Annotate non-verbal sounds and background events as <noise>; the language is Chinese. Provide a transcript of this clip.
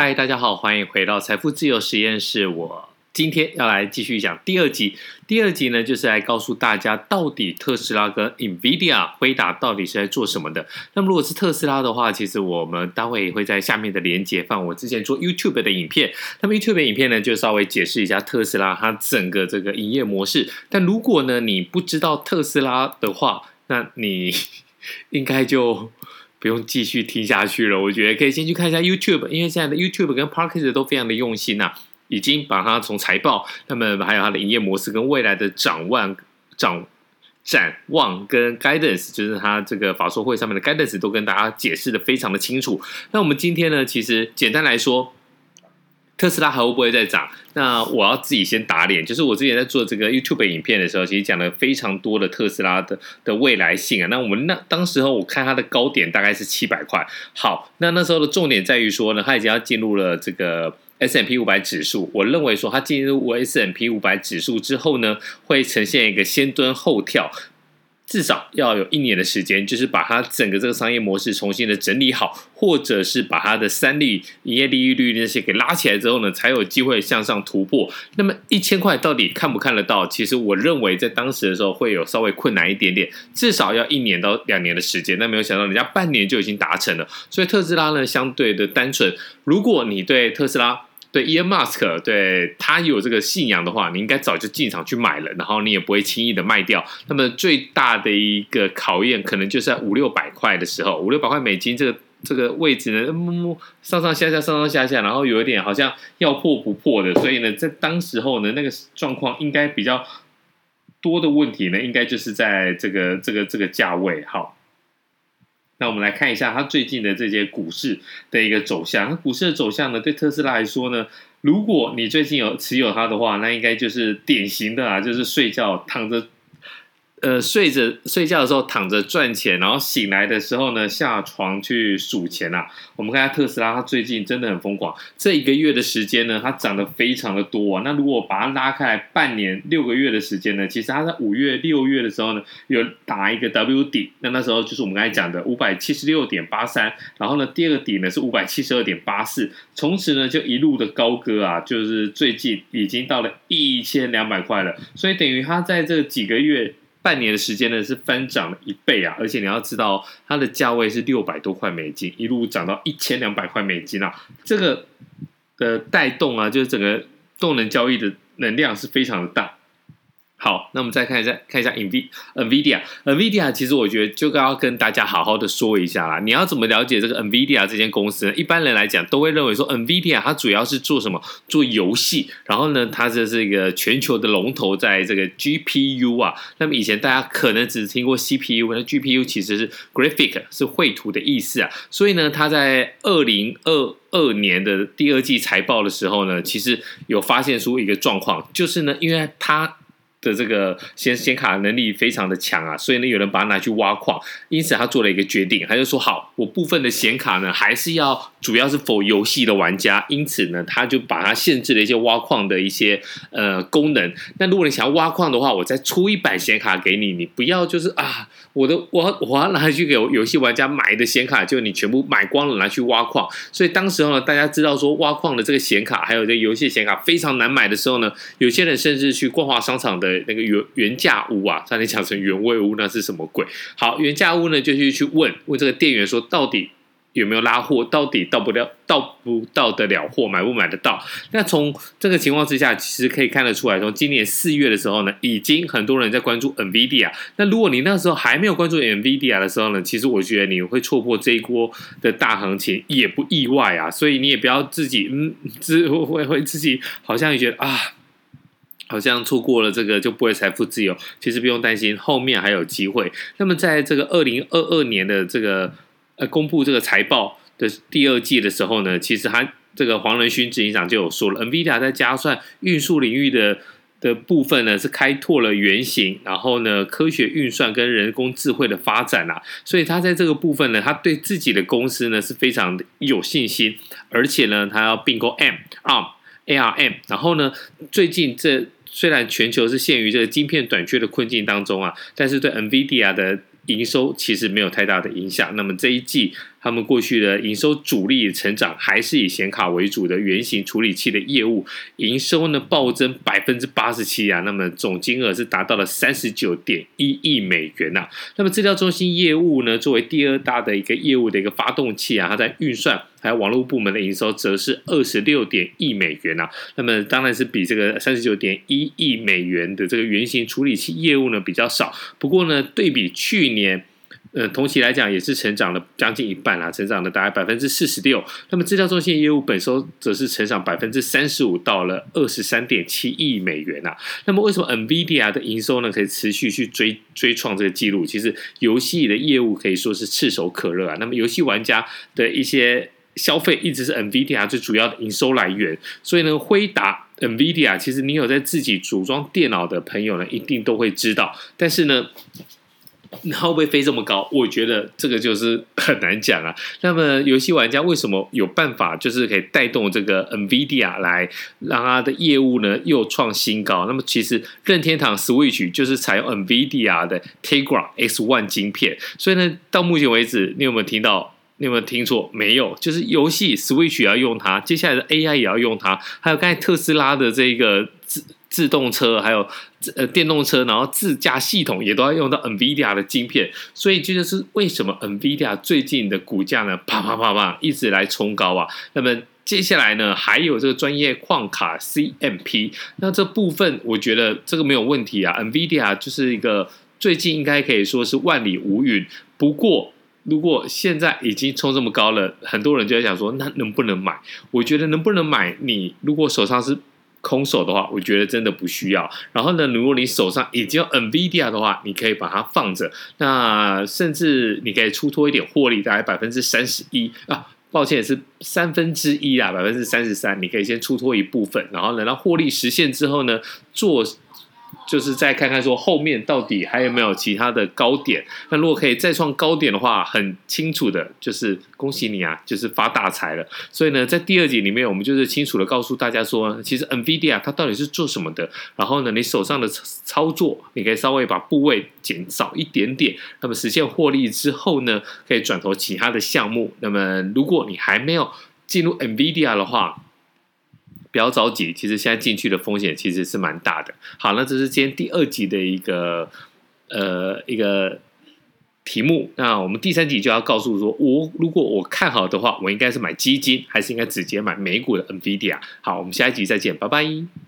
嗨，大家好，欢迎回到财富自由实验室。我今天要来继续讲第二集。第二集呢，就是来告诉大家，到底特斯拉跟 NVIDIA 辉达到底是在做什么的。那么，如果是特斯拉的话，其实我们待会也会在下面的连接放我之前做 YouTube 的影片。那么 YouTube 的影片呢，就稍微解释一下特斯拉它整个这个营业模式。但如果呢，你不知道特斯拉的话，那你 <laughs> 应该就。不用继续听下去了，我觉得可以先去看一下 YouTube，因为现在的 YouTube 跟 Parkes 都非常的用心呐、已经把它从财报，那么还有它的营业模式跟未来的展望、展展望跟 Guidance，就是它这个法说会上面的 Guidance 都跟大家解释的非常的清楚。那我们今天呢，其实简单来说。特斯拉还会不会再涨？那我要自己先打脸。就是我之前在做这个 YouTube 影片的时候，其实讲了非常多的特斯拉的的未来性啊。那我们那当时候我看它的高点大概是七百块。好，那那时候的重点在于说呢，它已经要进入了这个 S M P 五百指数。我认为说它进入 S M P 五百指数之后呢，会呈现一个先蹲后跳。至少要有一年的时间，就是把它整个这个商业模式重新的整理好，或者是把它的三率、营业利率那些给拉起来之后呢，才有机会向上突破。那么一千块到底看不看得到？其实我认为在当时的时候会有稍微困难一点点，至少要一年到两年的时间。那没有想到人家半年就已经达成了，所以特斯拉呢相对的单纯。如果你对特斯拉，对，Elon Musk，对他有这个信仰的话，你应该早就进场去买了，然后你也不会轻易的卖掉。那么最大的一个考验，可能就是在五六百块的时候，五六百块美金这个这个位置呢，上上下下，上上下下，然后有一点好像要破不破的。所以呢，在当时候呢，那个状况应该比较多的问题呢，应该就是在这个这个这个价位，好。那我们来看一下它最近的这些股市的一个走向。那股市的走向呢，对特斯拉来说呢，如果你最近有持有它的话，那应该就是典型的啊，就是睡觉躺着。呃，睡着睡觉的时候躺着赚钱，然后醒来的时候呢，下床去数钱啊。我们看下特斯拉，它最近真的很疯狂。这一个月的时间呢，它涨得非常的多啊。那如果把它拉开来半年六个月的时间呢，其实它在五月、六月的时候呢，有打一个 W 底，那那时候就是我们刚才讲的五百七十六点八三。然后呢，第二个底呢是五百七十二点八四，从此呢就一路的高歌啊，就是最近已经到了一千两百块了。所以等于它在这几个月。半年的时间呢，是翻涨了一倍啊！而且你要知道，它的价位是六百多块美金，一路涨到一千两百块美金啊！这个的带动啊，就是整个动能交易的能量是非常的大。好，那我们再看一下，看一下 NVIDIA。NVIDIA 其实我觉得就要跟大家好好的说一下啦。你要怎么了解这个 NVIDIA 这间公司呢？一般人来讲都会认为说，NVIDIA 它主要是做什么？做游戏。然后呢，它这是一个全球的龙头，在这个 GPU 啊。那么以前大家可能只听过 CPU，那 GPU 其实是 Graphic，是绘图的意思啊。所以呢，它在二零二二年的第二季财报的时候呢，其实有发现出一个状况，就是呢，因为它的这个显显卡能力非常的强啊，所以呢，有人把它拿去挖矿，因此他做了一个决定，他就说好，我部分的显卡呢，还是要主要是否游戏的玩家，因此呢，他就把它限制了一些挖矿的一些呃功能。那如果你想要挖矿的话，我再出一版显卡给你，你不要就是啊，我的我我要拿去给游戏玩家买的显卡，就你全部买光了拿去挖矿。所以当时候呢，大家知道说挖矿的这个显卡，还有这游戏显卡非常难买的时候呢，有些人甚至去逛华商场的。呃那个原原价屋啊，差点讲成原味屋，那是什么鬼？好，原价屋呢，就去去问问这个店员说，到底有没有拉货？到底到不了，到不到得了货，买不买得到？那从这个情况之下，其实可以看得出来，从今年四月的时候呢，已经很多人在关注 NVIDIA。那如果你那时候还没有关注 NVIDIA 的时候呢，其实我觉得你会错过这一波的大行情，也不意外啊。所以你也不要自己嗯，自会会自己好像觉得啊。好像错过了这个就不会财富自由，其实不用担心，后面还有机会。那么在这个二零二二年的这个呃公布这个财报的第二季的时候呢，其实他这个黄仁勋执行长就有说了，NVIDIA 在加算运输领域的的部分呢是开拓了原型，然后呢科学运算跟人工智慧的发展啊，所以他在这个部分呢，他对自己的公司呢是非常有信心，而且呢他要并购 M ARM ARM，然后呢最近这。虽然全球是陷于这个晶片短缺的困境当中啊，但是对 NVIDIA 的营收其实没有太大的影响。那么这一季他们过去的营收主力成长还是以显卡为主的原型处理器的业务，营收呢暴增百分之八十七啊，那么总金额是达到了三十九点一亿美元呐、那么资料中心业务呢，作为第二大的一个业务的一个发动器啊，它在运算还有网络部门的营收则是二十六点亿美元啊。那么当然是比这个三十九点一亿美元的这个原型处理器业务呢比较少，不过呢，对比去年。呃，同期来讲也是成长了将近一半啦，成长了大概百分之四十六。那么资料中心业务本收则是成长百分之三十五，到了二十三点七亿美元啊。那么为什么 NVIDIA 的营收呢可以持续去追追创这个记录？其实游戏的业务可以说是炙手可热啊。那么游戏玩家的一些消费一直是 NVIDIA 最主要的营收来源，所以呢，辉达 NVIDIA 其实你有在自己组装电脑的朋友呢，一定都会知道。但是呢。它会不会飞这么高？我觉得这个就是很难讲啊。<laughs> 那么，游戏玩家为什么有办法，就是可以带动这个 NVIDIA 来让它的业务呢又创新高？那么，其实任天堂 Switch 就是采用 NVIDIA 的 Tegra X1 晶片。所以呢，到目前为止，你有没有听到？你有没有听错？没有，就是游戏 Switch 也要用它，接下来的 AI 也要用它，还有刚才特斯拉的这个自动车，还有呃电动车，然后自驾系统也都要用到 NVIDIA 的晶片，所以这就是为什么 NVIDIA 最近的股价呢，啪啪啪啪一直来冲高啊。那么接下来呢，还有这个专业矿卡 CMP，那这部分我觉得这个没有问题啊。NVIDIA 就是一个最近应该可以说是万里无云，不过。如果现在已经冲这么高了，很多人就在想说，那能不能买？我觉得能不能买？你如果手上是空手的话，我觉得真的不需要。然后呢，如果你手上已经有 NVIDIA 的话，你可以把它放着。那甚至你可以出脱一点获利，大概百分之三十一啊，抱歉是三分之一啊，百分之三十三，你可以先出脱一部分，然后等到获利实现之后呢，做。就是再看看说后面到底还有没有其他的高点，那如果可以再创高点的话，很清楚的就是恭喜你啊，就是发大财了。所以呢，在第二集里面，我们就是清楚的告诉大家说，其实 NVIDIA 它到底是做什么的。然后呢，你手上的操作，你可以稍微把部位减少一点点，那么实现获利之后呢，可以转投其他的项目。那么如果你还没有进入 NVIDIA 的话，不要着急，其实现在进去的风险其实是蛮大的。好，那这是今天第二集的一个呃一个题目。那我们第三集就要告诉说，我如果我看好的话，我应该是买基金，还是应该直接买美股的 NVIDIA？好，我们下一集再见，拜拜。